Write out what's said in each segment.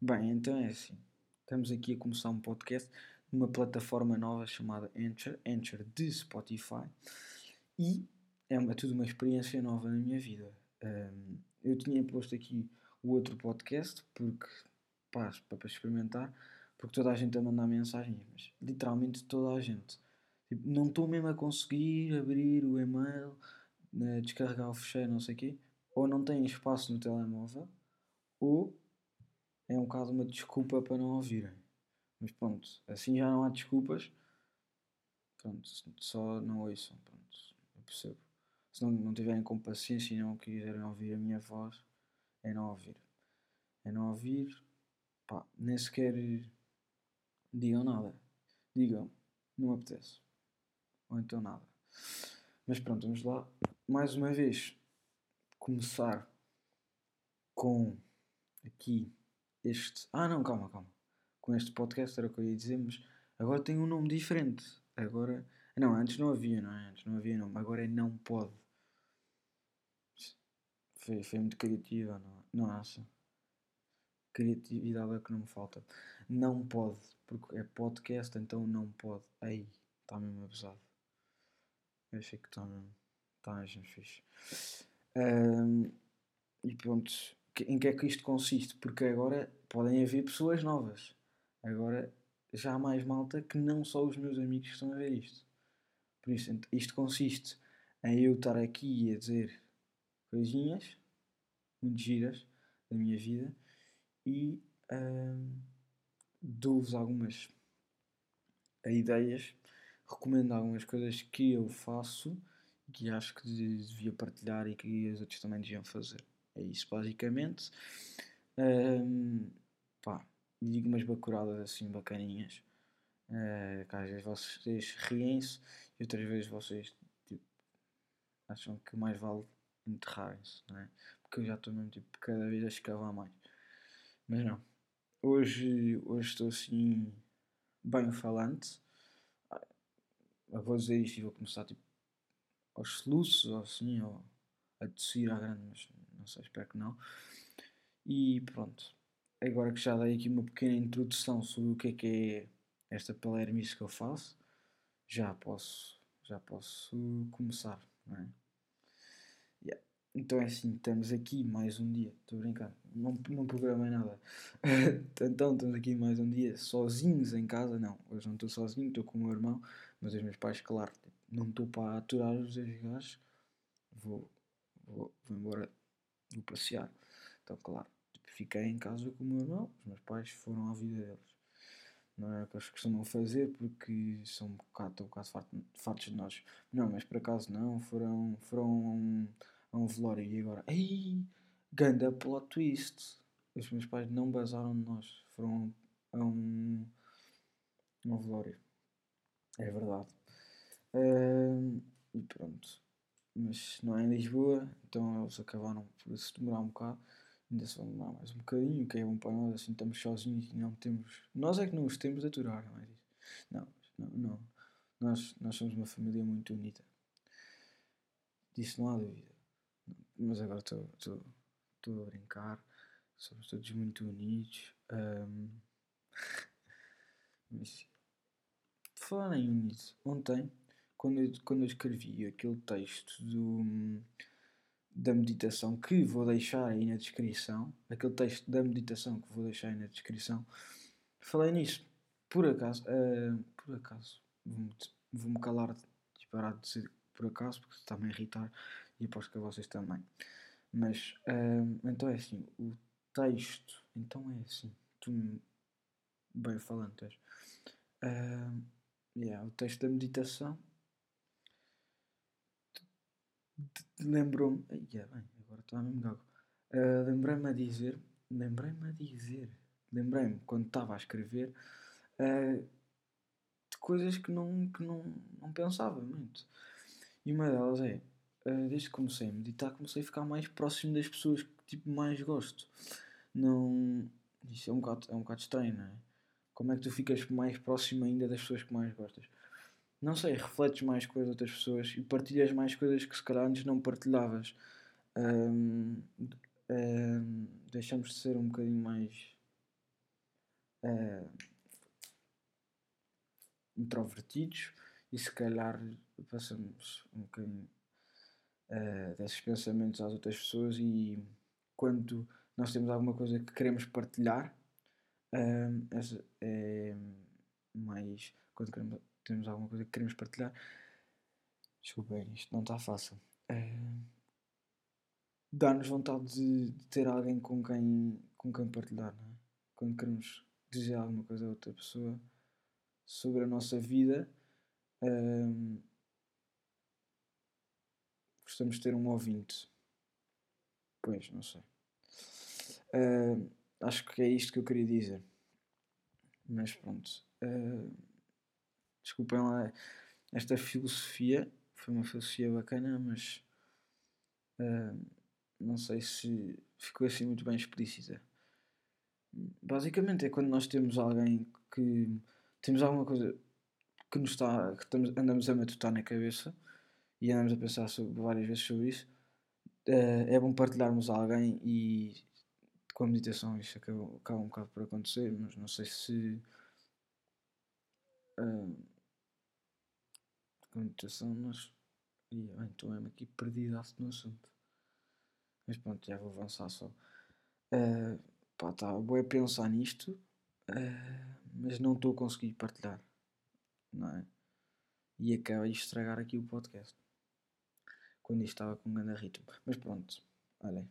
Bem, então é assim. Estamos aqui a começar um podcast numa plataforma nova chamada Anchor, Anchor de Spotify, e é, uma, é tudo uma experiência nova na minha vida. Um, eu tinha posto aqui o outro podcast porque, pá, para experimentar, porque toda a gente a mandar mensagens, mas literalmente toda a gente. Tipo, não estou mesmo a conseguir abrir o e-mail, né, descarregar o fecheiro, não sei o quê, ou não tem espaço no telemóvel, ou é um bocado uma desculpa para não ouvirem. Mas pronto, assim já não há desculpas. Pronto, só não ouçam. Pronto, eu percebo. Se não, não tiverem com paciência e não quiserem ouvir a minha voz, é não ouvir. É não ouvir, pá, nem sequer digam nada. Digam, não apetece. Ou então nada. Mas pronto, vamos lá. Mais uma vez, começar com aqui este. Ah, não, calma, calma. Com este podcast era o que eu ia dizer, mas agora tem um nome diferente. Agora. Não, antes não havia, não é? Antes não havia nome. Agora é Não Pode. Foi, foi muito criativa, não, acha? Criatividade é que não me falta. Não pode, porque é podcast, então não pode. Aí, está mesmo abusado. Eu achei que está mesmo. Está mesmo fixe. Um, e pronto, em que é que isto consiste? Porque agora podem haver pessoas novas. Agora já há mais malta que não só os meus amigos estão a ver isto. Por isso, isto consiste em eu estar aqui a dizer coisinhas muito giras da minha vida e hum, dou-vos algumas ideias, recomendo algumas coisas que eu faço que acho que devia partilhar e que os outros também deviam fazer. É isso, basicamente. Um, pá, digo umas bacuradas assim bacaninhas. Uh, que às vezes vocês riem-se e outras vezes vocês tipo, acham que mais vale enterrarem-se, não é? Porque eu já estou mesmo tipo, cada vez a escavar mais. Mas não. Hoje, hoje estou assim bem falante. Eu vou dizer isto e vou começar tipo aos soluços ou assim, ou a tossir à grande, mas sei, espero que não. E pronto, agora que já dei aqui uma pequena introdução sobre o que é que é esta palermice que eu faço, já posso, já posso começar, não é? Então é assim, estamos aqui mais um dia, estou a brincar, não, não programei nada. então estamos aqui mais um dia sozinhos em casa, não, hoje não estou sozinho, estou com o meu irmão, mas os meus pais, claro, não estou para aturar os dois gajos, vou vou, vou embora, vou passear. Então, claro, tipo, fiquei em casa com o meu irmão, os meus pais foram à vida deles. Não é o que eles costumam fazer porque são um bocado, estão um bocado fartos de nós. Não, mas por acaso não, foram, foram a um, a um velório e agora, ei, ganda plot twist. Os meus pais não basaram de nós, foram a um, a um velório. É verdade. Uh, e pronto mas não é em Lisboa, então eles acabaram por se demorar um bocado. Ainda se vão demorar mais um bocadinho, que é bom para nós, assim estamos sozinhos e não temos. Nós é que não os temos a aturar, não é isso? Não, não, não. Nós, nós somos uma família muito unida. Disso não há dúvida. Mas agora estou a brincar. Somos todos muito unidos. Um... Mas, falar em unidos, ontem quando eu, quando eu escrevi aquele texto do, da meditação que vou deixar aí na descrição, aquele texto da meditação que vou deixar aí na descrição, falei nisso. Por acaso, uh, por acaso, vou-me vou calar e parar de dizer por acaso, porque está-me a irritar e aposto que a vocês também. Mas, uh, então é assim, o texto, então é assim, tu bem falando, uh, yeah, o texto da meditação lembrou-me. Yeah, bem, agora estou a mesmo gago. Uh, lembrei-me a dizer. Lembrei-me a dizer. Lembrei-me quando estava a escrever uh, de coisas que não, que não, não pensava muito. E uma delas é. Uh, desde que comecei a meditar, comecei a ficar mais próximo das pessoas que tipo, mais gosto. Não. Isso é um, bocado, é um bocado estranho, não é? Como é que tu ficas mais próximo ainda das pessoas que mais gostas? Não sei, refletes mais com as outras pessoas e partilhas mais coisas que se calhar antes não partilhavas. Um, um, deixamos de ser um bocadinho mais introvertidos e se calhar passamos um bocadinho uh, desses pensamentos às outras pessoas e quando nós temos alguma coisa que queremos partilhar uh, é mais quando queremos, temos alguma coisa que queremos partilhar desculpem, isto não está fácil uh, dá-nos vontade de, de, ter alguém com quem, com quem partilhar é? quando queremos dizer alguma coisa a outra pessoa sobre a nossa vida um, gostamos de ter um ouvinte. Pois, não sei. Uh, acho que é isto que eu queria dizer. Mas pronto. Uh, desculpem lá esta filosofia. Foi uma filosofia bacana, mas uh, não sei se ficou assim muito bem explícita. Basicamente é quando nós temos alguém que temos alguma coisa que nos está que estamos, andamos a matutar na cabeça e andamos a pensar sobre, várias vezes sobre isso, uh, é bom partilharmos alguém e com a meditação isso acaba, acaba um bocado por acontecer, mas não sei se uh, com a meditação nós. E, bem, estou mesmo aqui perdidaço no assunto. Mas pronto, já vou avançar só. Uh, pá, tá, vou a pensar nisto, uh, mas não estou a conseguir partilhar. Não é? E acaba de estragar aqui o podcast quando isto estava com um grande ritmo. Mas pronto, olhem,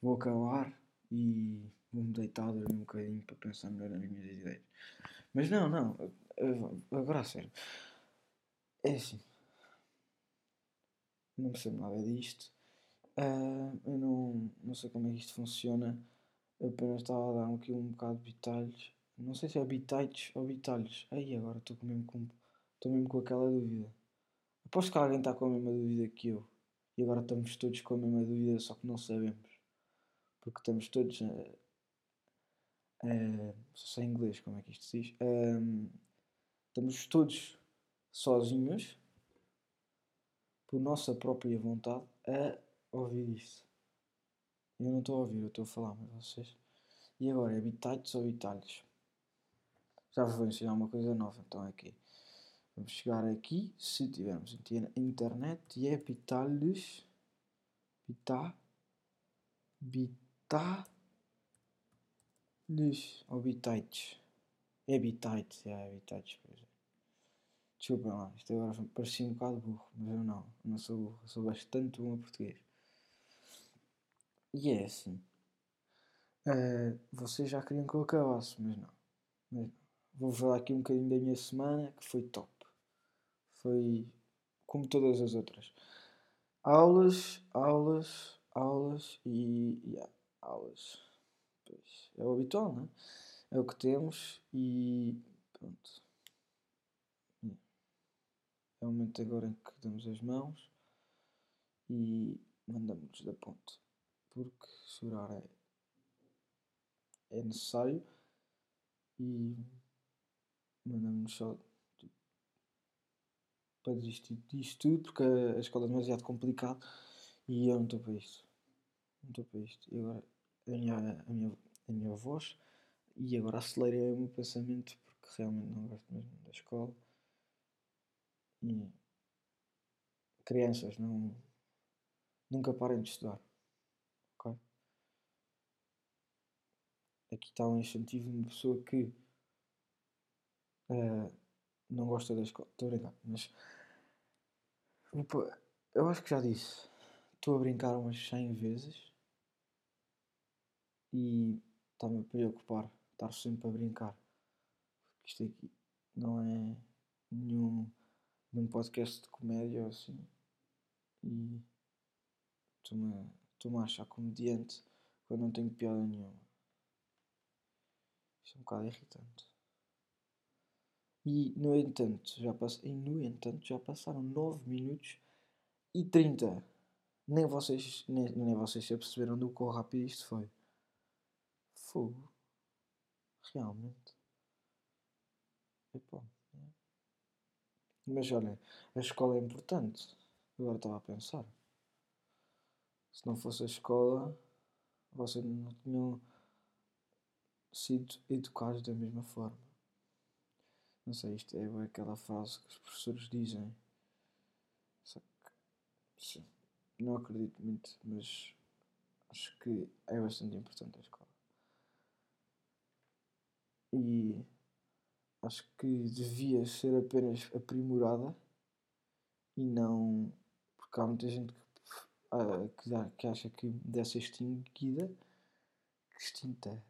vou acabar e vou-me deitar, dormir um bocadinho para pensar melhor nas minhas ideias. Mas não, não, agora a sério. É assim, não percebo nada disto. Uh, eu não, não sei como é que isto funciona. Eu apenas estava a dar aqui um bocado de detalhes. Não sei se é bitites ou bitalhos. Aí agora estou mesmo com, estou mesmo com aquela dúvida. Aposto que alguém está com a mesma dúvida que eu. E agora estamos todos com a mesma dúvida, só que não sabemos. Porque estamos todos. Uh, uh, só inglês como é que isto se diz. Uh, estamos todos sozinhos, por nossa própria vontade, a ouvir isto. Eu não estou a ouvir, eu estou a falar, mas vocês. E agora, é bitites ou bitalhos? Já vos vou ensinar uma coisa nova, então é aqui. Vamos chegar aqui, se tivermos internet, e é bitalhos, bitá, bitá, ou bitites. É é exemplo. Desculpa lá, isto agora parecia um bocado burro, mas eu não, não sou burro, sou bastante bom a português. E é assim. Uh, vocês já queriam que eu acabasse, mas não. Mas. Vou falar aqui um bocadinho da minha semana, que foi top. Foi como todas as outras. Aulas, aulas, aulas e. Yeah, aulas. Pois, é o habitual, não é? É o que temos e. Pronto. É o momento agora em que damos as mãos e mandamos da ponte. Porque chorar é, é necessário e mandamos só para desistir disto tudo porque a, escola é demasiado complicado e eu não estou para isto. Não estou para isto. E agora a minha, a minha, a minha voz e agora acelerei o meu pensamento porque realmente não gosto mesmo da escola. E crianças não nunca parem de estudar. Ok? Aqui está um incentivo de uma pessoa que uh, não gosta da escola. Estou a brincar, mas eu acho que já disse. Estou a brincar umas 100 vezes e está-me a preocupar estar sempre a brincar. Porque isto aqui não é nenhum, nenhum podcast de comédia ou assim. E estou-me a, a achar comediante quando não tenho piada nenhuma. Isto é um bocado irritante. E no entanto, já pass... e, no entanto, já passaram 9 minutos e 30. Nem vocês, nem, nem vocês se aperceberam do quão rápido isto foi. Fogo. Realmente. Epá. Mas olha, a escola é importante. Agora estava a pensar. Se não fosse a escola, vocês não tinham. sido educados da mesma forma. Não sei, isto é aquela frase que os professores dizem. Só que, sim, não acredito muito, mas acho que é bastante importante a escola. E acho que devia ser apenas aprimorada e não. Porque há muita gente que, uh, que acha que deve ser extinguida. Extinta.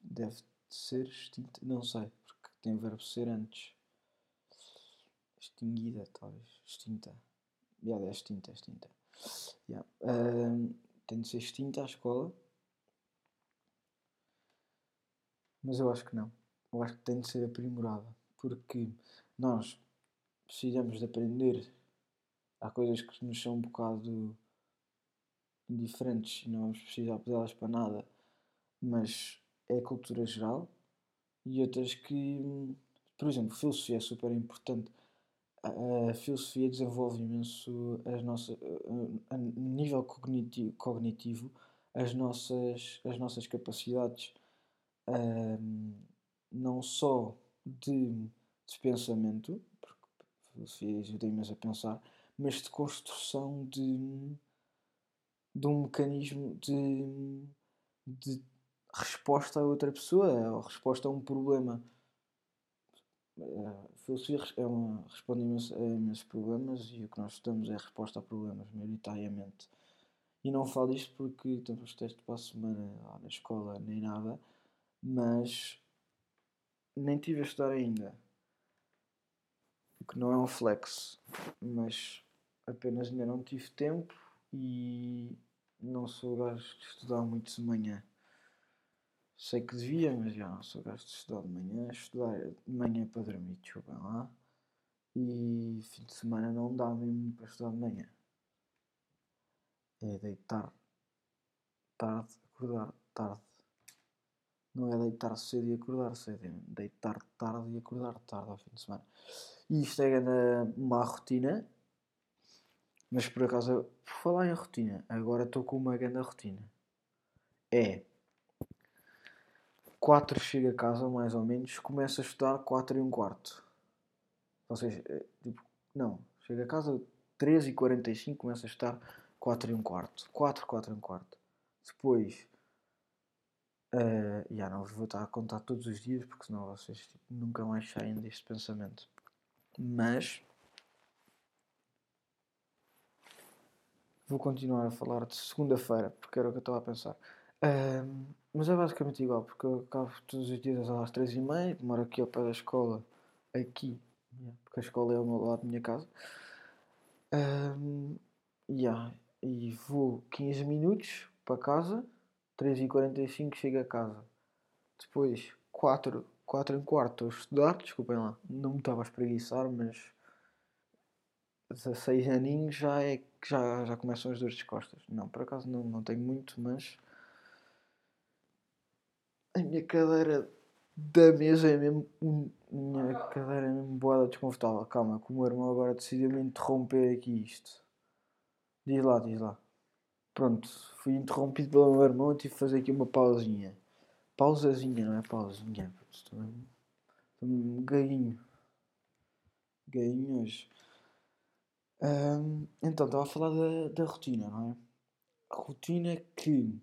Deve ser extinta. Não sei, porque tem o verbo ser antes. Extinguida, talvez. Extinta. Yeah, é extinta, é extinta. Yeah. Uh, tem de ser extinta a escola. Mas eu acho que não. Eu acho que tem de ser aprimorada. Porque nós precisamos de aprender. Há coisas que nos são um bocado indiferentes e não vamos precisar pedê-las para nada. Mas é a cultura geral. E outras que, por exemplo, filosofia é super importante a filosofia desenvolve imenso as nossas, a nível cognitivo, cognitivo as nossas, as nossas capacidades um, não só de, de pensamento, porque a filosofia ajuda imenso a pensar, mas de construção de, de um mecanismo de, de resposta a outra pessoa, ou resposta a um problema a filosofia é uma, responde a imensos problemas e o que nós estudamos é a resposta a problemas, maioritariamente. E não falo isto porque temos teste para a semana lá na escola nem nada, mas nem tive a estudar ainda. O que não é um flex, mas apenas ainda não tive tempo e não sou gajo de estudar muito de manhã. Sei que devia, mas já não sou gajo de estudar de manhã. Estudar de manhã para dormir, desculpem lá. E fim de semana não dá mesmo para estudar de manhã. É deitar tarde, acordar tarde. Não é deitar cedo e acordar cedo, é deitar tarde e acordar tarde ao fim de semana. E isto é uma rotina, mas por acaso, por falar em rotina, agora estou com uma grande rotina. É 4 chega a casa, mais ou menos, começa a estudar 4 e um quarto. Ou seja, é, tipo, não, chega a casa 3 e 45 começa a estar 4 e um quarto. 4, 4 e um quarto. Depois, uh, já não vos vou estar a contar todos os dias, porque senão vocês tipo, nunca mais saem deste pensamento. Mas, vou continuar a falar de segunda-feira, porque era o que eu estava a pensar. Um, mas é basicamente igual, porque eu acabo todos os dias às três e meia, moro aqui ao pé da escola, aqui, porque a escola é ao meu lado da minha casa. Um, yeah, e vou 15 minutos para casa, 3h45 chego a casa. Depois, 4, 4 em quarto, a estudar, desculpem lá, não me estava a espreguiçar, mas 16 aninhos já é que já, já começam as de costas. Não, por acaso não, não tenho muito, mas a minha cadeira da mesa é mesmo. Minha cadeira é mesmo boada desconfortável. Calma, que o meu irmão agora decidiu me interromper aqui isto. Diz lá, diz lá. Pronto, fui interrompido pelo meu irmão e tive que fazer aqui uma pausinha. Pausazinha, não é pausinha. Estou um gainho. Gainho hoje. Um, então, estava a falar da, da rotina, não é? Rotina que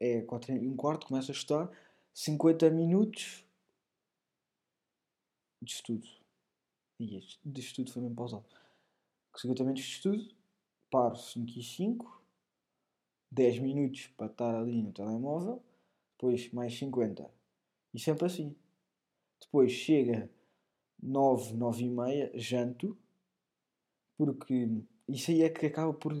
é 4 e um quarto, começo a estudar, 50 minutos de estudo. E este de estudo foi mesmo pausado. 50 minutos de estudo, paro 5 e 5, 10 minutos para estar ali no telemóvel, depois mais 50. E sempre assim. Depois chega 9, 9 e meia, janto, porque isso aí é que acaba por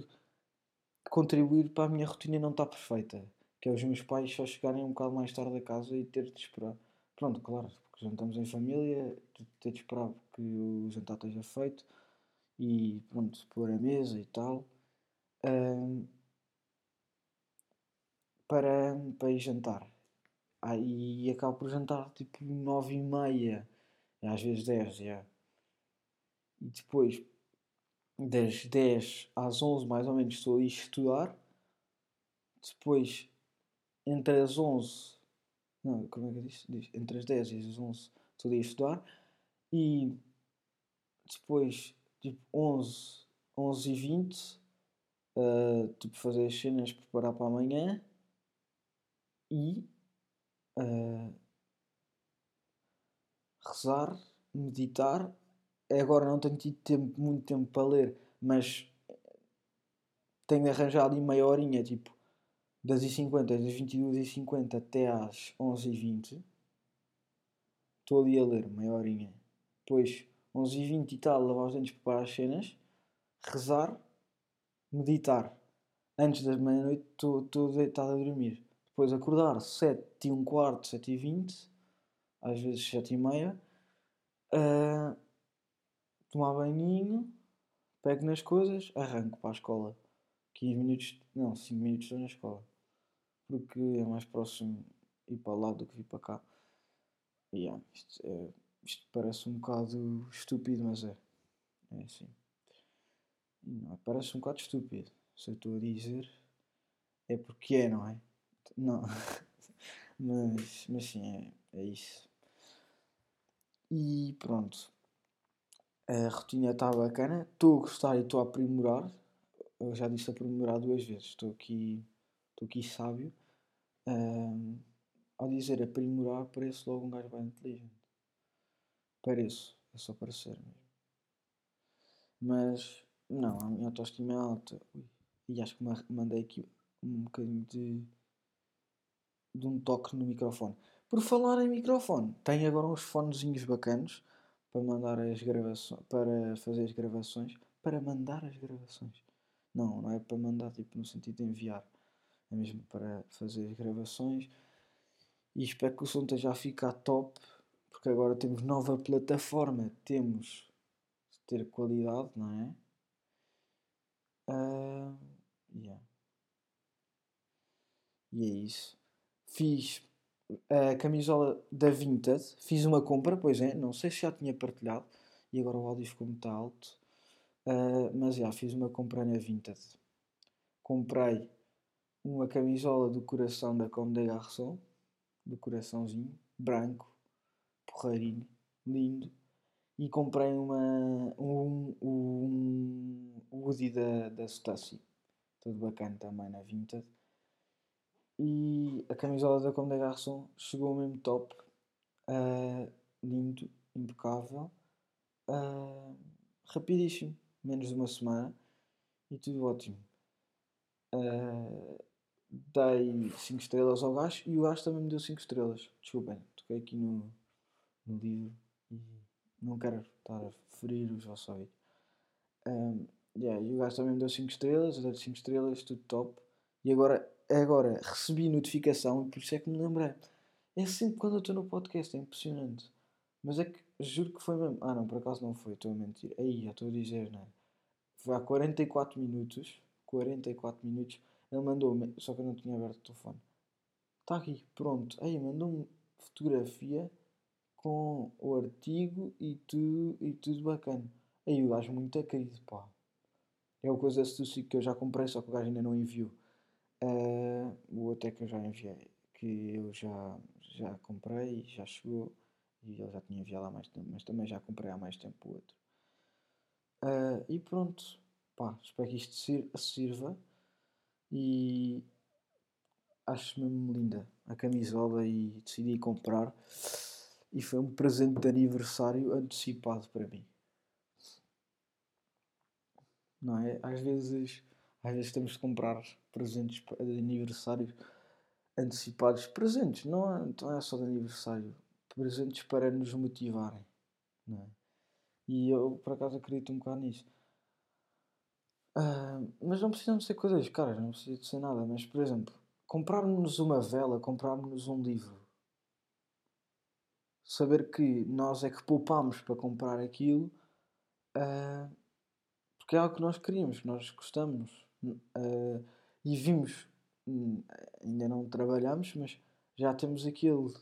contribuir para a minha rotina não estar perfeita que é os meus pais só chegarem um bocado mais tarde a casa e ter de esperar. Pronto, claro, porque jantamos em família, ter de esperar que o jantar esteja feito e pronto, pôr a mesa e tal. Para, para ir jantar. Ah, acabo por jantar tipo nove e meia, às vezes dez, já. E depois, das dez às onze mais ou menos, estou a estudar. Depois entre as 11 Não, como é que diz? diz? Entre as 10 e as 11 estou a estudar. E depois, tipo, 11, 11 e 20, uh, tipo, fazer as cenas, preparar para amanhã. E uh, rezar, meditar. Agora não tenho tido tempo, muito tempo para ler, mas tenho arranjado ali meia horinha, tipo, das I50, das 22h50 até às 11h20. Estou ali a ler, meia horinha. Depois, 11h20 e tal, lavar os dentes, preparar as cenas, rezar, meditar. Antes das meia-noite estou deitado a dormir. Depois acordar 7 e um quarto, 7 e 20, às vezes 7 e meia. Uh, tomar banhinho, pego nas coisas, arranco para a escola. 15 minutos, não, 5 minutos estou na escola. Porque é mais próximo ir para lá do que vir para cá. E yeah, isto, é, isto parece um bocado estúpido, mas é. É assim. Não, parece um bocado estúpido. Se eu estou a dizer, é porque é, não é? Não. mas, mas sim, é, é isso. E pronto. A rotina está bacana. Estou a gostar e estou a aprimorar. Eu já disse aprimorar duas vezes. Estou aqui, estou aqui sábio. Um, ao dizer aprimorar, parece logo um gajo bem inteligente. Pareço. É só parecer mesmo. Mas, não, a minha autoestima é alta. E acho que mandei aqui um bocadinho de, de um toque no microfone. Por falar em microfone, tem agora uns fonezinhos bacanos para mandar as gravações, para fazer as gravações, para mandar as gravações. Não, não é para mandar tipo no sentido de enviar, é mesmo para fazer as gravações. E espero que o som esteja a ficar top, porque agora temos nova plataforma, temos de ter qualidade, não é? Uh, yeah. E é isso. Fiz a camisola da Vinted, fiz uma compra, pois é, não sei se já tinha partilhado e agora o áudio ficou muito alto, uh, mas já fiz uma compra na Vinted. Comprei uma camisola do coração da Comme des Garçons, do coraçãozinho, branco, porreirinho, lindo, e comprei uma, um, um, um hoodie da, da Stussy, todo bacana também na Vinted. E a camisola da Comme des Garçons chegou mesmo top. Uh, lindo, impecável. Uh, rapidíssimo, menos de uma semana. E tudo ótimo. Uh, dei 5 estrelas ao gajo e o gajo também me deu 5 estrelas. Desculpem, toquei aqui no, no livro e não quero estar a ferir o vosso ouvido. Um, yeah, e o gajo também me deu 5 estrelas, eu dei 5 estrelas, tudo top. E agora Agora, recebi notificação e por isso é que me lembrei. É sempre quando eu estou no podcast, é impressionante. Mas é que juro que foi mesmo. Ah, não, por acaso não foi, estou a mentir. Aí, já estou a dizer, não é? Foi há 44 minutos. 44 minutos. Ele mandou-me, só que eu não tinha aberto o telefone. Está aqui, pronto. Aí, mandou-me fotografia com o artigo e tudo, e tudo bacana. Aí o gajo muito querido, pá. É uma coisa que eu já comprei, só que o gajo ainda não enviou. Uh, o outro é que eu já enviei, que eu já, já comprei, já chegou e ele já tinha enviado há mais tempo, mas também já comprei há mais tempo o outro. Uh, e pronto, pá, espero que isto sirva e acho mesmo linda a camisola e decidi comprar e foi um presente de aniversário antecipado para mim. Não é? Às vezes às vezes temos de comprar presentes de aniversário antecipados. Presentes, não é, não é só de aniversário. Presentes para nos motivarem. Não é? E eu, por acaso, acredito um bocado nisso. Uh, mas não precisam de ser coisas caras, não precisa de ser nada. Mas, por exemplo, comprarmos uma vela, comprarmos um livro. Saber que nós é que poupamos para comprar aquilo. Uh, porque é algo que nós queríamos, que nós gostamos. Uh, e vimos, hum, ainda não trabalhamos, mas já temos aquele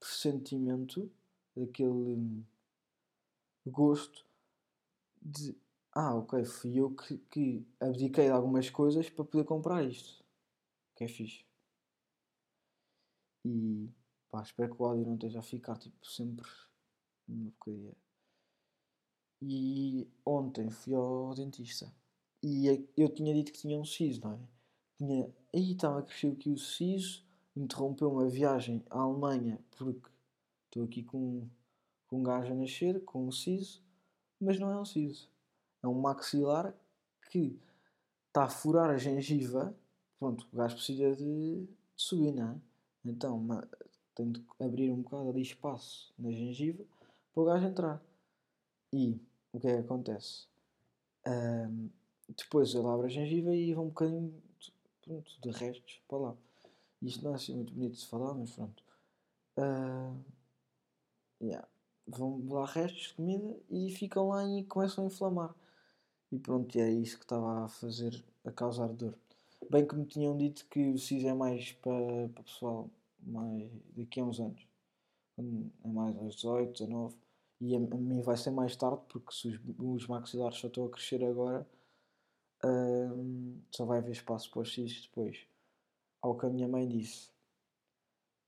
pressentimento, aquele hum, gosto de ah, ok, fui eu que, que abdiquei de algumas coisas para poder comprar isto. Que é fixe. E pá, espero que o áudio não esteja a ficar tipo sempre uma porcaria. E ontem fui ao dentista e eu tinha dito que tinha um siso, não é? Tinha, aí estava a crescer aqui o siso, interrompeu uma viagem à Alemanha porque estou aqui com, com um gajo a nascer, com um siso, mas não é um siso. É um maxilar que está a furar a gengiva. Pronto, o gajo precisa de, de subir, não é? Então, tem de abrir um bocado ali espaço na gengiva para o gajo entrar. E o que é que acontece? Um, depois ele abre a gengiva e vai um bocadinho pronto, de restos para lá. Isto não é assim muito bonito de falar, mas pronto. Uh, yeah. Vão lá restos de comida e ficam lá e começam a inflamar. E pronto, é isso que estava a fazer, a causar dor. Bem que me tinham dito que o SIS é mais para, para pessoal mais daqui a uns anos. É mais aos 18, 19. E a, mim vai ser mais tarde, porque se os, os maxilares só estão a crescer agora, hum, só vai haver espaço para os depois. Ao que a minha mãe disse: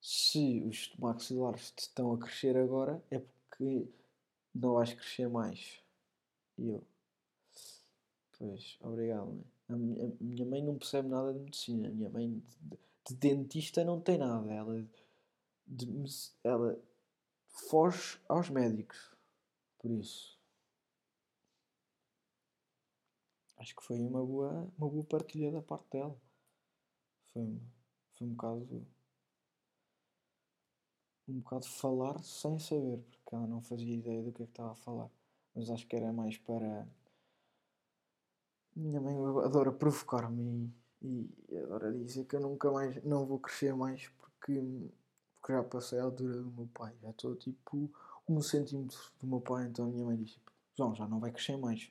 se os maxilares estão a crescer agora, é porque não vais crescer mais. E eu, pois, obrigado, mãe. A minha, mãe não percebe nada de medicina. A minha mãe dentista não tem nada. Ela, de, ela foge aos médicos. Por isso. Acho que foi uma boa, uma boa partilha da parte dela. Foi, foi um bocado. Um bocado falar sem saber, porque ela não fazia ideia do que é que estava a falar. Mas acho que era mais para minha mãe adora provocar-me e, adora dizer que eu nunca mais não vou crescer mais porque, porque já passei a altura do meu pai. Já estou tipo um centímetro do meu pai, então a minha mãe diz tipo, João, já não vai crescer mais.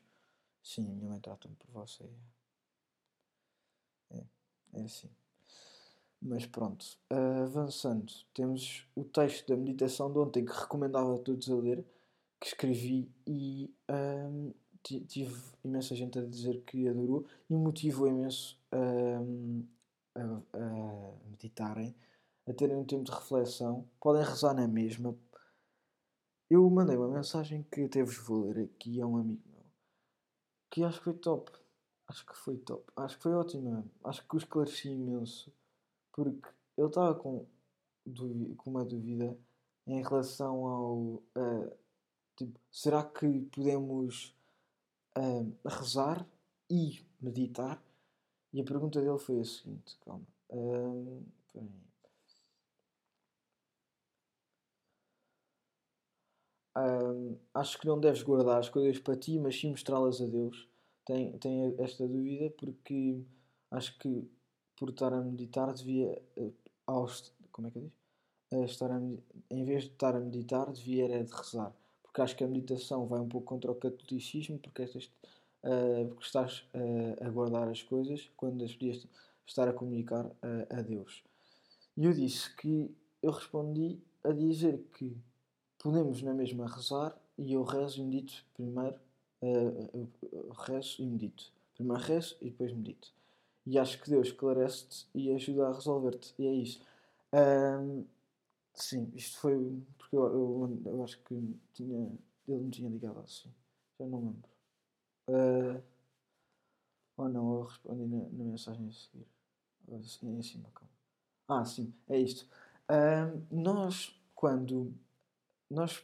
Sim, a minha mãe trata-me por você. É, é assim. Mas pronto, avançando, temos o texto da meditação de ontem que recomendava a todos a ler, que escrevi e um, tive imensa gente a dizer que adorou e motivou imenso a, a, meditarem, a terem um tempo de reflexão. Podem rezar na mesma. Eu mandei uma mensagem que até vos vou ler aqui a um amigo meu, que acho que foi top. Acho que foi top. Acho que foi ótimo. Acho que o esclareci imenso. Porque ele estava com, com uma dúvida em relação ao. Uh, tipo, será que podemos uh, rezar e meditar. E a pergunta dele foi a seguinte: calma. Acho que não deves guardar as coisas para ti, mas sim mostrá-las a Deus. Tem, tem esta dúvida porque acho que por estar a meditar devia. Uh, aos, como é que eu diz? Uh, estar a, em vez de estar a meditar, devia era de rezar porque acho que a meditação vai um pouco contra o catolicismo, porque, uh, porque estás uh, a guardar as coisas quando as podias estar a comunicar uh, a Deus. E eu disse que eu respondi a dizer que podemos na mesma rezar e eu rezo e medito primeiro, rezo e medito. Primeiro rezo e depois medito. E acho que Deus esclarece-te e ajuda a resolver-te. E é isso. Um, sim, isto foi porque eu, eu, eu, acho que tinha, ele me tinha ligado assim. Já não lembro. Uh, ou não, eu respondi na, na mensagem a seguir. Assim, em cima, calma. Ah, sim, é isto. Uh, nós, quando nós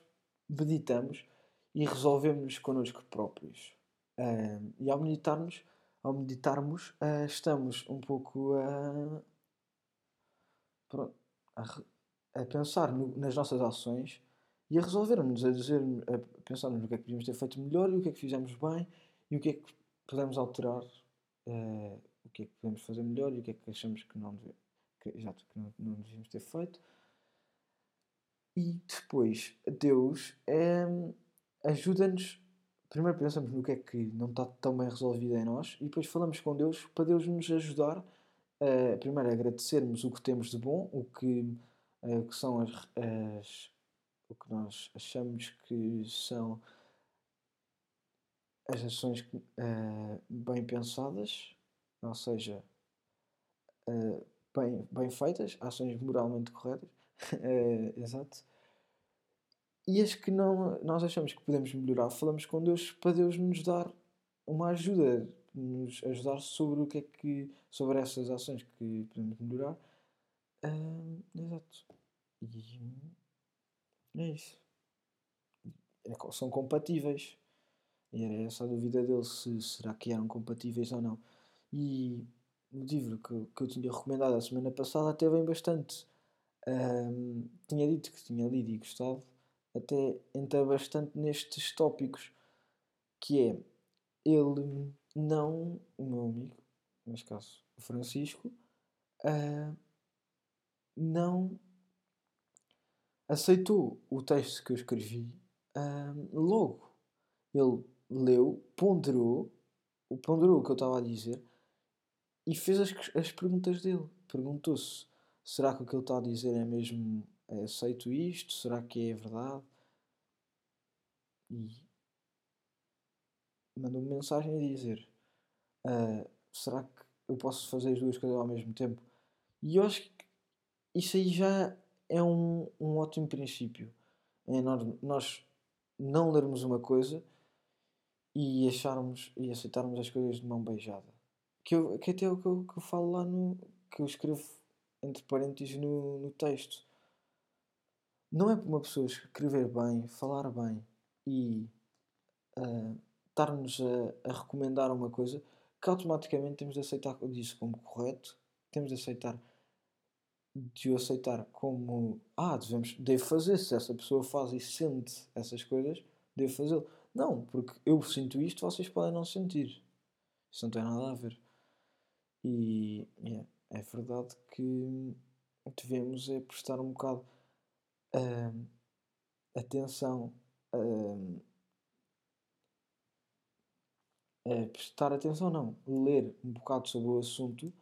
meditamos e resolvemos connosco próprios, uh, e ao meditarmos, ao meditarmos, estamos um pouco a, pronto, a, a pensar no, nas nossas ações e a resolvermos, a dizer, a pensarmos no que é que podíamos ter feito melhor e o que é que fizemos bem e o que é que podemos alterar, uh, o que é que podemos fazer melhor e o que é que achamos que não, deve, que, exato, que não, não devíamos ter feito. E depois, Deus é, ajuda-nos. Primeiro pensamos no que é que não está tão bem resolvido em nós e depois falamos com Deus para Deus nos ajudar a, primeiro, agradecermos o que temos de bom, o que uh, que são as, as, o que nós achamos que são as ações uh, bem pensadas, ou seja, uh, bem, bem feitas, ações moralmente corretas, exato. E as que não, nós achamos que podemos melhorar, falamos com Deus para Deus nos dar uma ajuda, nos ajudar sobre o que é que. sobre essas ações que podemos melhorar. Exato. E é isso. É, são compatíveis. E era essa a dúvida dele, se será que eram compatíveis ou não. E o livro que, que eu tinha recomendado a semana passada até vem bastante. Um, tinha dito que tinha lido e gostado, até entra bastante nestes tópicos, que é ele não, o meu amigo, neste caso o Francisco, uh, não aceitou o texto que eu escrevi logo. Ele leu, ponderou, ponderou o que eu estava a dizer e fez as, as perguntas dele. Perguntou-se: será que o que ele está a dizer é mesmo é aceito isto? Será que é verdade? E mandou-me mensagem a dizer: uh, será que eu posso fazer as duas coisas ao mesmo tempo? E eu acho que isso aí já é um, um ótimo princípio. É nós, não lermos uma coisa e acharmos e aceitarmos as coisas de mão beijada. Que, eu, que até é o que eu, que eu falo lá no. que eu escrevo entre parênteses no, no texto. Não é para uma pessoa escrever bem, falar bem e uh, estar-nos a, a, recomendar uma coisa que automaticamente temos de aceitar isso como correto, temos de aceitar de o aceitar como ah, devemos, devo fazer, se essa pessoa faz e sente essas coisas, devo fazê-lo. Não, porque eu sinto isto, vocês podem não sentir. Isso não tem nada a ver. E yeah, é verdade que devemos é prestar um bocado uh, atenção uh, uh, prestar atenção não, ler um bocado sobre o assunto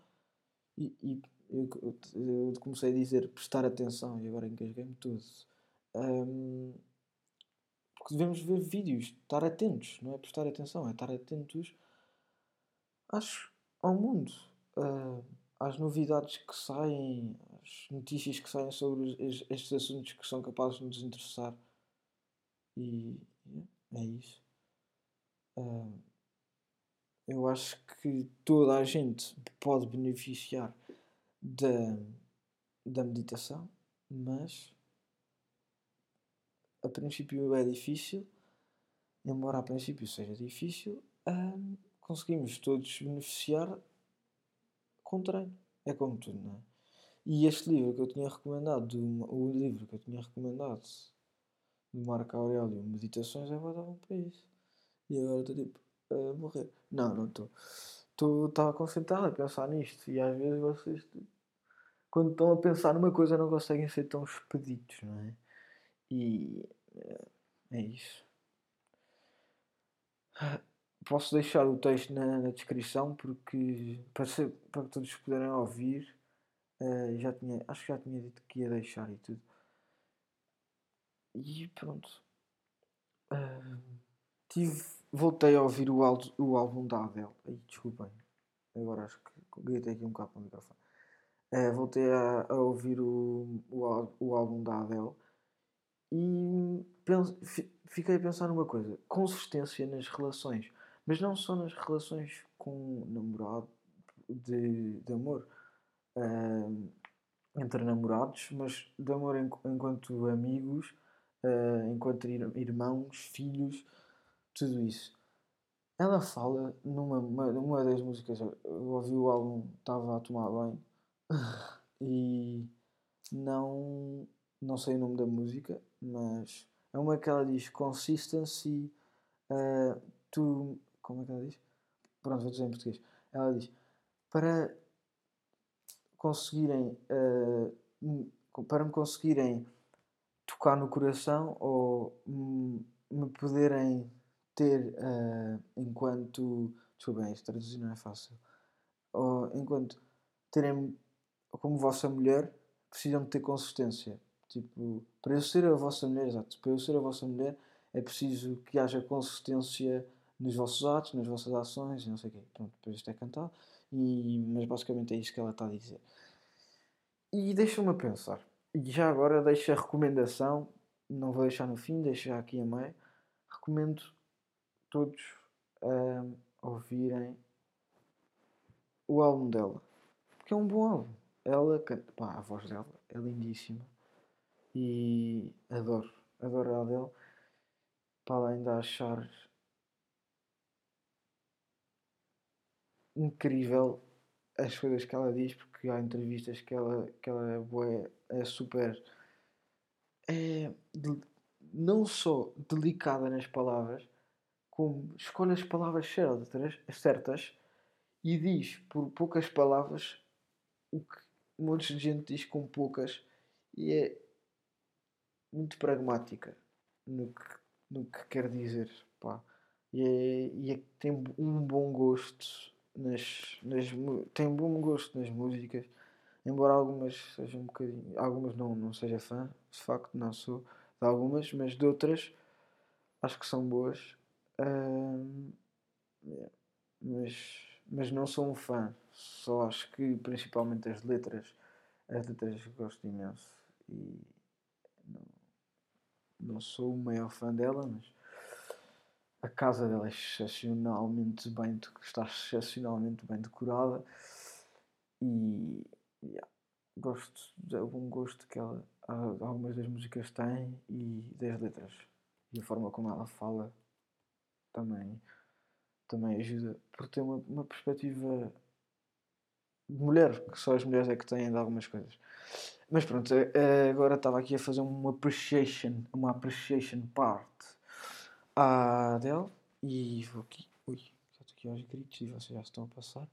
e, e eu, eu, comecei a dizer prestar atenção e agora engasguei-me tudo. Um, porque devemos ver vídeos, estar atentos, não é prestar atenção, é estar atentos acho, ao mundo, uh, às novidades que saem, às notícias que saem sobre estes assuntos que são capazes de nos interessar. E é isso. Uh, eu acho que toda a gente pode beneficiar da, da meditação, mas a princípio é difícil, embora a princípio seja difícil, conseguimos todos beneficiar com treino. É como tudo, não é? E este livro que eu tinha recomendado, do, o livro que eu tinha recomendado do Marco Aurélio, Meditações, é bom para isso. E agora estou tipo a morrer. Não, não estou. Estava concentrado a pensar nisto e às vezes vocês tipo, quando estão a pensar numa coisa não conseguem ser tão expeditos, não é? E eh, é isso. Posso deixar o texto na, na descrição porque para, ser, para todos poderem ouvir uh, já tinha, acho que já tinha dito que ia deixar e tudo. E pronto. Uh, tive, voltei a ouvir o, o álbum da Adele. Ai, desculpem. Agora acho que gritei aqui um bocado para o microfone. Uh, voltei a, a, ouvir o, o, o, álbum da Adele e penso, fiquei a pensar numa coisa: consistência nas relações, mas não só nas relações com namorado de, de amor uh, entre namorados, mas de amor enquanto amigos, uh, enquanto irmãos, filhos, tudo isso. Ela fala numa, numa das músicas, eu ouvi o álbum, estava a tomar banho e não, não sei o nome da música, mas é uma que ela diz Consistency uh, to. Como é que ela diz? Pronto, vou dizer em português. Ela diz para conseguirem uh, para me conseguirem tocar no coração ou me poderem ter uh, enquanto desculpa isto traduzir não é fácil ou enquanto terem como vossa mulher, precisam de ter consistência. Tipo, para eu ser a vossa mulher, exato, para eu ser a vossa mulher é preciso que haja consistência nos vossos atos, nas vossas ações, não sei o quê. Pronto, depois isto é cantado, e, mas basicamente é isto que ela está a dizer. E deixa-me a pensar. E já agora deixo a recomendação, não vou deixar no fim, deixo já aqui a meio. Recomendo todos a ouvirem o álbum dela. Porque é um bom álbum. Ela pá, a voz dela é lindíssima. E adoro, adoro a Adele. Para além de achar incrível as coisas que ela diz, porque há entrevistas que ela, que ela é, bué, é super. É de, não só delicada nas palavras, como escolhe as palavras certas, certas e diz por poucas palavras o que um monte de gente diz com poucas e é muito pragmática no que, no que quer dizer. Pá. E, é, e é, tem um bom gosto nas, nas tem um bom gosto nas músicas, embora algumas sejam um bocadinho. Algumas não, não seja fã, de facto não sou de algumas, mas de outras acho que são boas. mas, mas não sou um fã, só acho que principalmente as letras, as letras gosto imenso. E não, não sou o maior fã dela, mas a casa dela é excepcionalmente bem, está excepcionalmente bem decorada. E yeah, gosto, é o bom gosto que ela, algumas das músicas têm e das letras. E a forma como ela fala também, também ajuda por ter uma, uma perspectiva de mulher, que só as mulheres é que têm de algumas coisas. Mas pronto, eh, agora estava aqui a fazer uma appreciation, uma appreciation part à Adele e vou aqui. Ui, já estou aqui aos gritos e vocês já estão a passar.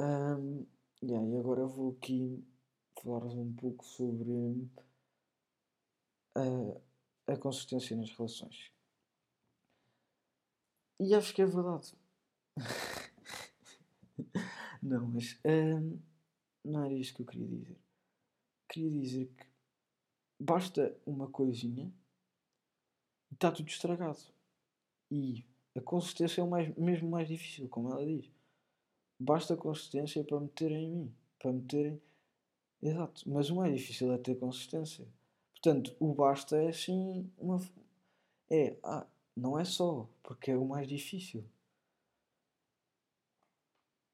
Um, yeah, e agora vou aqui falar-vos um pouco sobre a, a consistência nas relações. E acho que é verdade. não, mas um, não era isto que eu queria dizer. Queria dizer que basta uma coisinha está tudo estragado. E a consistência é o mais, mesmo mais difícil, como ela diz. Basta consistência para meterem em mim. Para meterem. Exato. Mas o mais difícil é ter consistência. Portanto, o basta é assim uma. É. Ah, não é só, porque é o mais difícil.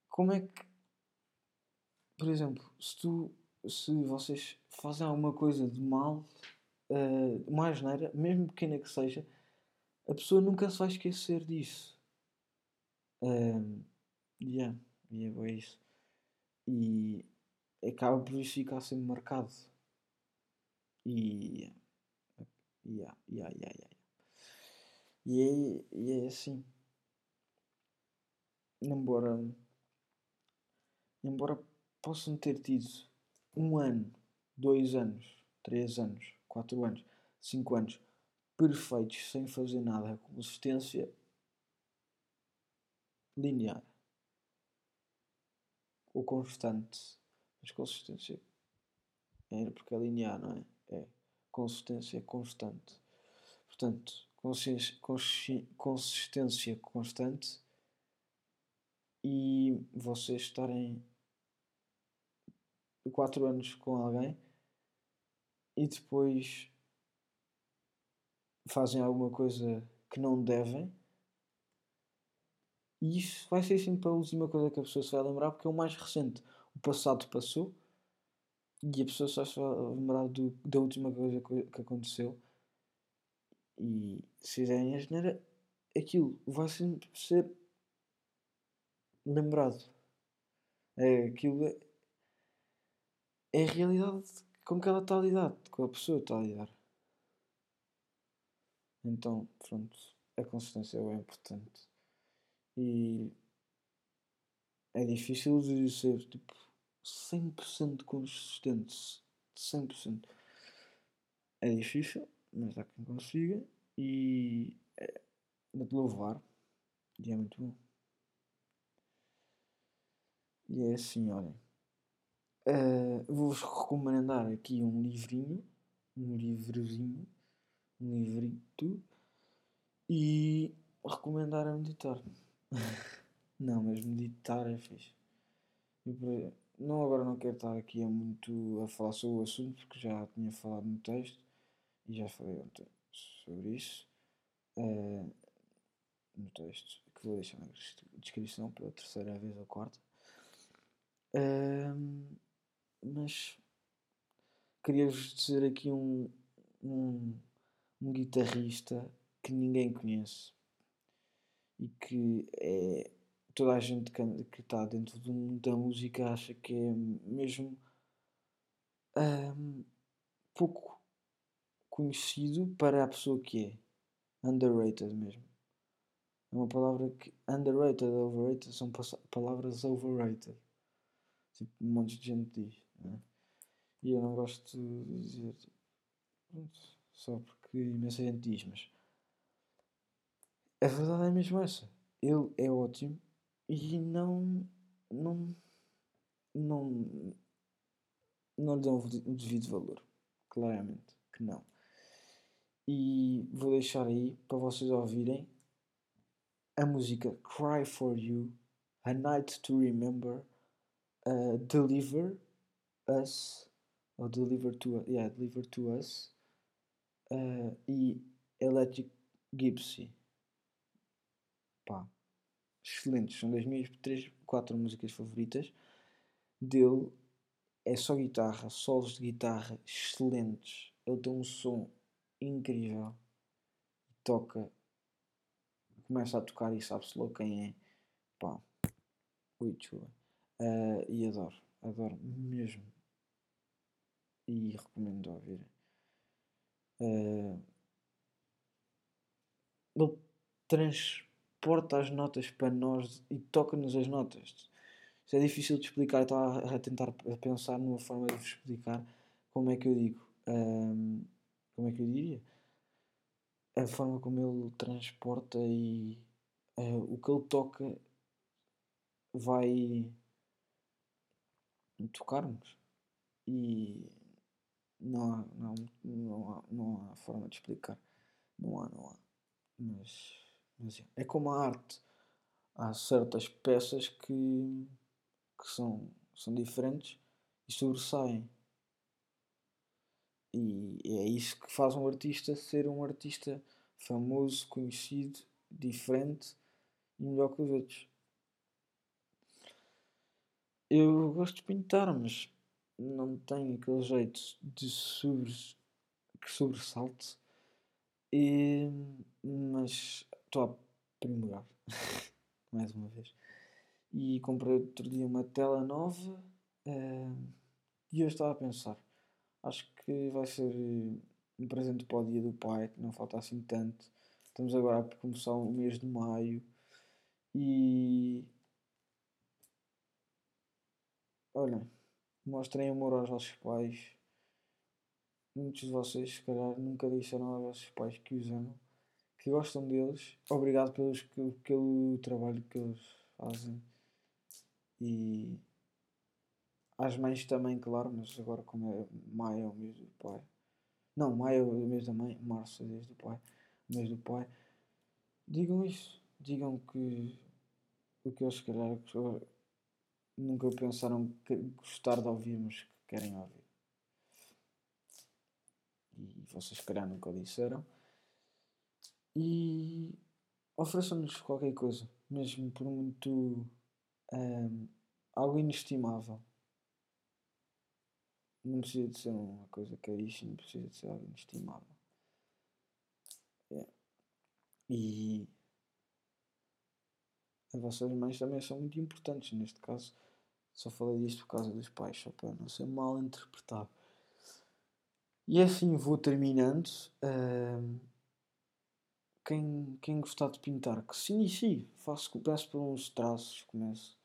Como é que. Por exemplo, se tu. Se vocês fazem alguma coisa de mal uh, uma asneira, mesmo pequena que seja, a pessoa nunca se vai esquecer disso. Um, yeah, yeah, é isso. E acaba por isso ficar sempre marcado. E. Yeah, yeah, yeah, yeah. E, é, e é assim. Embora. Embora possam ter tido um ano, dois anos, três anos 4 anos, 5 anos perfeitos sem fazer nada, consistência linear ou constante, mas consistência é porque é linear, não é? É consistência constante. Portanto, consistência constante e vocês estarem 4 anos com alguém e depois fazem alguma coisa que não devem. E isso vai ser sempre a última coisa que a pessoa se vai lembrar porque é o mais recente. O passado passou e a pessoa só se vai lembrar do, da última coisa que aconteceu. E se fizerem a geneira, aquilo vai sempre ser lembrado. É, aquilo é, é a realidade com que ela está a lidar, com a pessoa está a lidar. Então, pronto, a consistência é importante. E é difícil de ser tipo 100% consistente. 100%. É difícil, mas há quem consiga. E é de louvar. E é muito bom. E é assim, olhem. Uh, Vou-vos recomendar aqui um livrinho, um livrozinho, um livrito e recomendar a meditar. Não, mas meditar é fixe. não, agora não quero estar aqui a muito a falar sobre o assunto, porque já tinha falado no texto e já falei ontem sobre isso. No texto, que vou deixar na descrição pela terceira vez ou quarta. Mas queria-vos dizer aqui um, um, um guitarrista que ninguém conhece e que é toda a gente que está dentro do mundo da música acha que é mesmo um, pouco conhecido para a pessoa que é. Underrated mesmo. É uma palavra que. Underrated, overrated são palavras overrated. Tipo, um monte de gente diz. Né? E eu não gosto de dizer. Só porque imensa gente diz, mas. A verdade é mesmo essa. Ele é ótimo e não. Não. Não. Não lhe dão o devido valor. Claramente que não. E vou deixar aí para vocês ouvirem a música Cry for You, A Night to Remember, uh, Deliver Us, ou Deliver to, yeah, Deliver to Us, uh, e Electric Gypsy. Pá, excelentes, são das minhas três, quatro músicas favoritas dele. É só guitarra, solos de guitarra excelentes. Ele tem um som incrível. Toca, começa a tocar e sabe-se logo quem é. Pá, ui, chuva. Uh, e adoro, adoro mesmo. E recomendo ouvir. Uh, ele transporta as notas para nós e toca-nos as notas. Isso é difícil de explicar. Estava a tentar pensar numa forma de vos explicar como é que eu digo. Um, como é que eu diria? A forma como ele transporta e uh, o que ele toca vai tocar-nos. E não há, não, não, há, não há forma de explicar. Não há, não há. Mas, mas é como a arte. Há certas peças que, que são, são diferentes e sobressaem. E é isso que faz um artista ser um artista famoso, conhecido, diferente e melhor que os outros. Eu gosto de pintar, mas não tenho aquele jeito de sobre, que sobressalte. E, mas estou a aprimorar mais uma vez. E comprei outro dia uma tela nova uh, e eu estava a pensar acho que vai ser eh, um presente para o dia do pai, que não falta assim tanto. Estamos agora a começar o mês de maio e olha, mostrem amor aos vossos pais. Muitos de vocês, se calhar, nunca disseram aos vossos pais que os amam, que gostam deles. Obrigado pelos, pelo trabalho que eles fazem. E às mães também, claro, mas agora como é maio é o mês do pai. Não, maio é o mês da mãe, março é o mês do pai. O mês do pai. Digam isso. Digam que o que eles se calhar nunca pensaram que gostar de ouvir, mas que querem ouvir. E vocês se calhar nunca disseram. E ofereçam-nos qualquer coisa, mesmo por muito um, algo inestimável não precisa de ser uma coisa caríssima, precisa de ser algo inestimável. É. E as vossas mães também são muito importantes neste caso. Só falei disto por causa dos pais, só para não ser mal interpretado. E assim vou terminando. Uh, quem, quem gostar de pintar, que se inicie. Faço, peço por uns traços, começo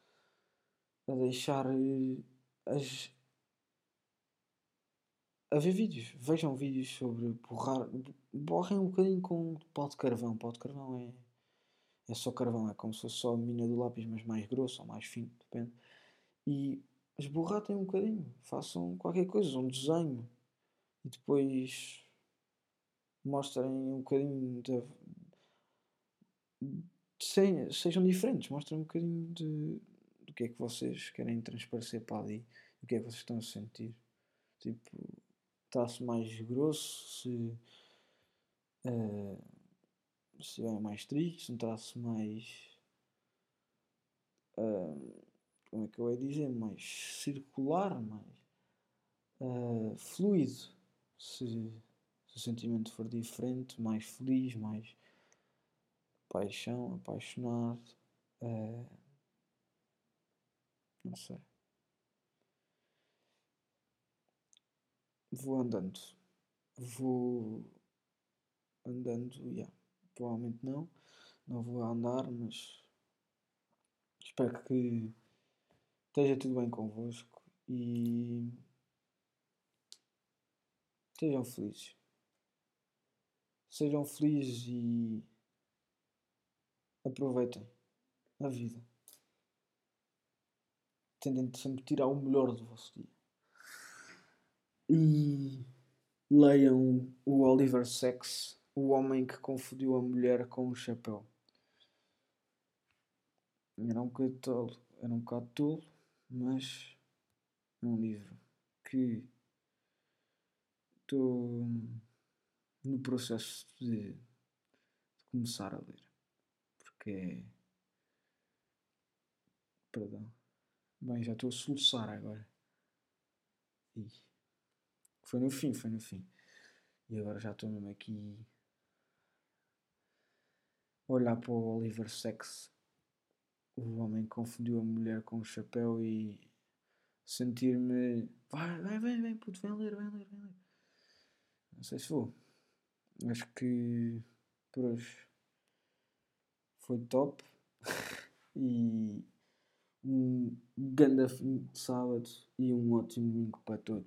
a deixar uh, as, a ver vídeos. Vejam vídeos sobre borrar. Borrem um bocadinho com pau de carvão. Pau de carvão é, é só carvão, é como se fosse só a mina do lápis, mas mais grosso ou mais fino, depende. E esborratem um bocadinho. Façam qualquer coisa, um desenho. E depois mostrem um bocadinho de. de sejam diferentes, mostrem um bocadinho de, de que é que vocês querem transparecer para ali, o que é que vocês estão a sentir. Tipo, está-se mais grosso, se, uh, se é mais triste, se está-se mais. Uh, como é que eu ia dizer? Mais circular, mais uh, fluido. Se, se o sentimento for diferente, mais feliz, mais paixão, apaixonado. Não sei. Vou andando. Vou andando, yeah. provavelmente não. Não vou andar, mas espero que esteja tudo bem convosco e sejam felizes. Sejam felizes e aproveitem a vida. Tentem sempre tirar o melhor do vosso dia. E leiam o Oliver Sacks, o homem que confundiu a mulher com o chapéu. Era um bocado tolo, era um bocado tolo, mas é um livro que estou no processo de, de começar a ler. Porque é. Perdão. Bem, já estou a soluçar agora. E foi no fim, foi no fim. E agora já estou mesmo aqui olhar para o Oliver Sacks, o homem confundiu a mulher com o chapéu e sentir-me. Vai, vai, vem, vem, puto, vem ler, vem ler, vem ler. Não sei se vou. Acho que por hoje foi top. e um grande sábado e um ótimo domingo para todos.